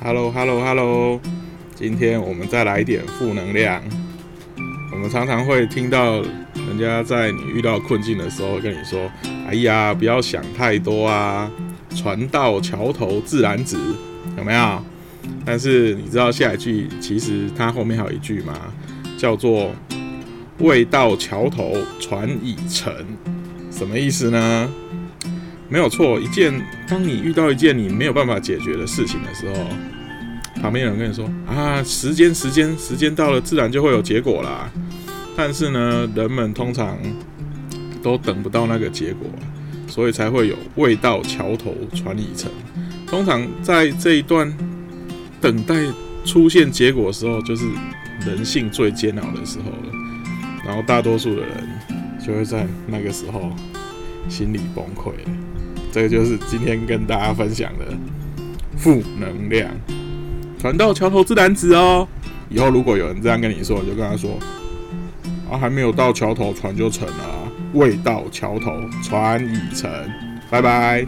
Hello Hello Hello，今天我们再来一点负能量。我们常常会听到人家在你遇到困境的时候跟你说：“哎呀，不要想太多啊，船到桥头自然直。”有没有？但是你知道下一句其实它后面还有一句吗？叫做“未到桥头船已沉”，什么意思呢？没有错，一件当你遇到一件你没有办法解决的事情的时候，旁边有人跟你说啊，时间时间时间到了，自然就会有结果啦。但是呢，人们通常都等不到那个结果，所以才会有“未到桥头船已沉”。通常在这一段等待出现结果的时候，就是人性最煎熬的时候了。然后大多数的人就会在那个时候心理崩溃。这个就是今天跟大家分享的负能量。船到桥头自然直哦。以后如果有人这样跟你说，你就跟他说：啊，还没有到桥头，船就沉了；未到桥头，船已沉。拜拜。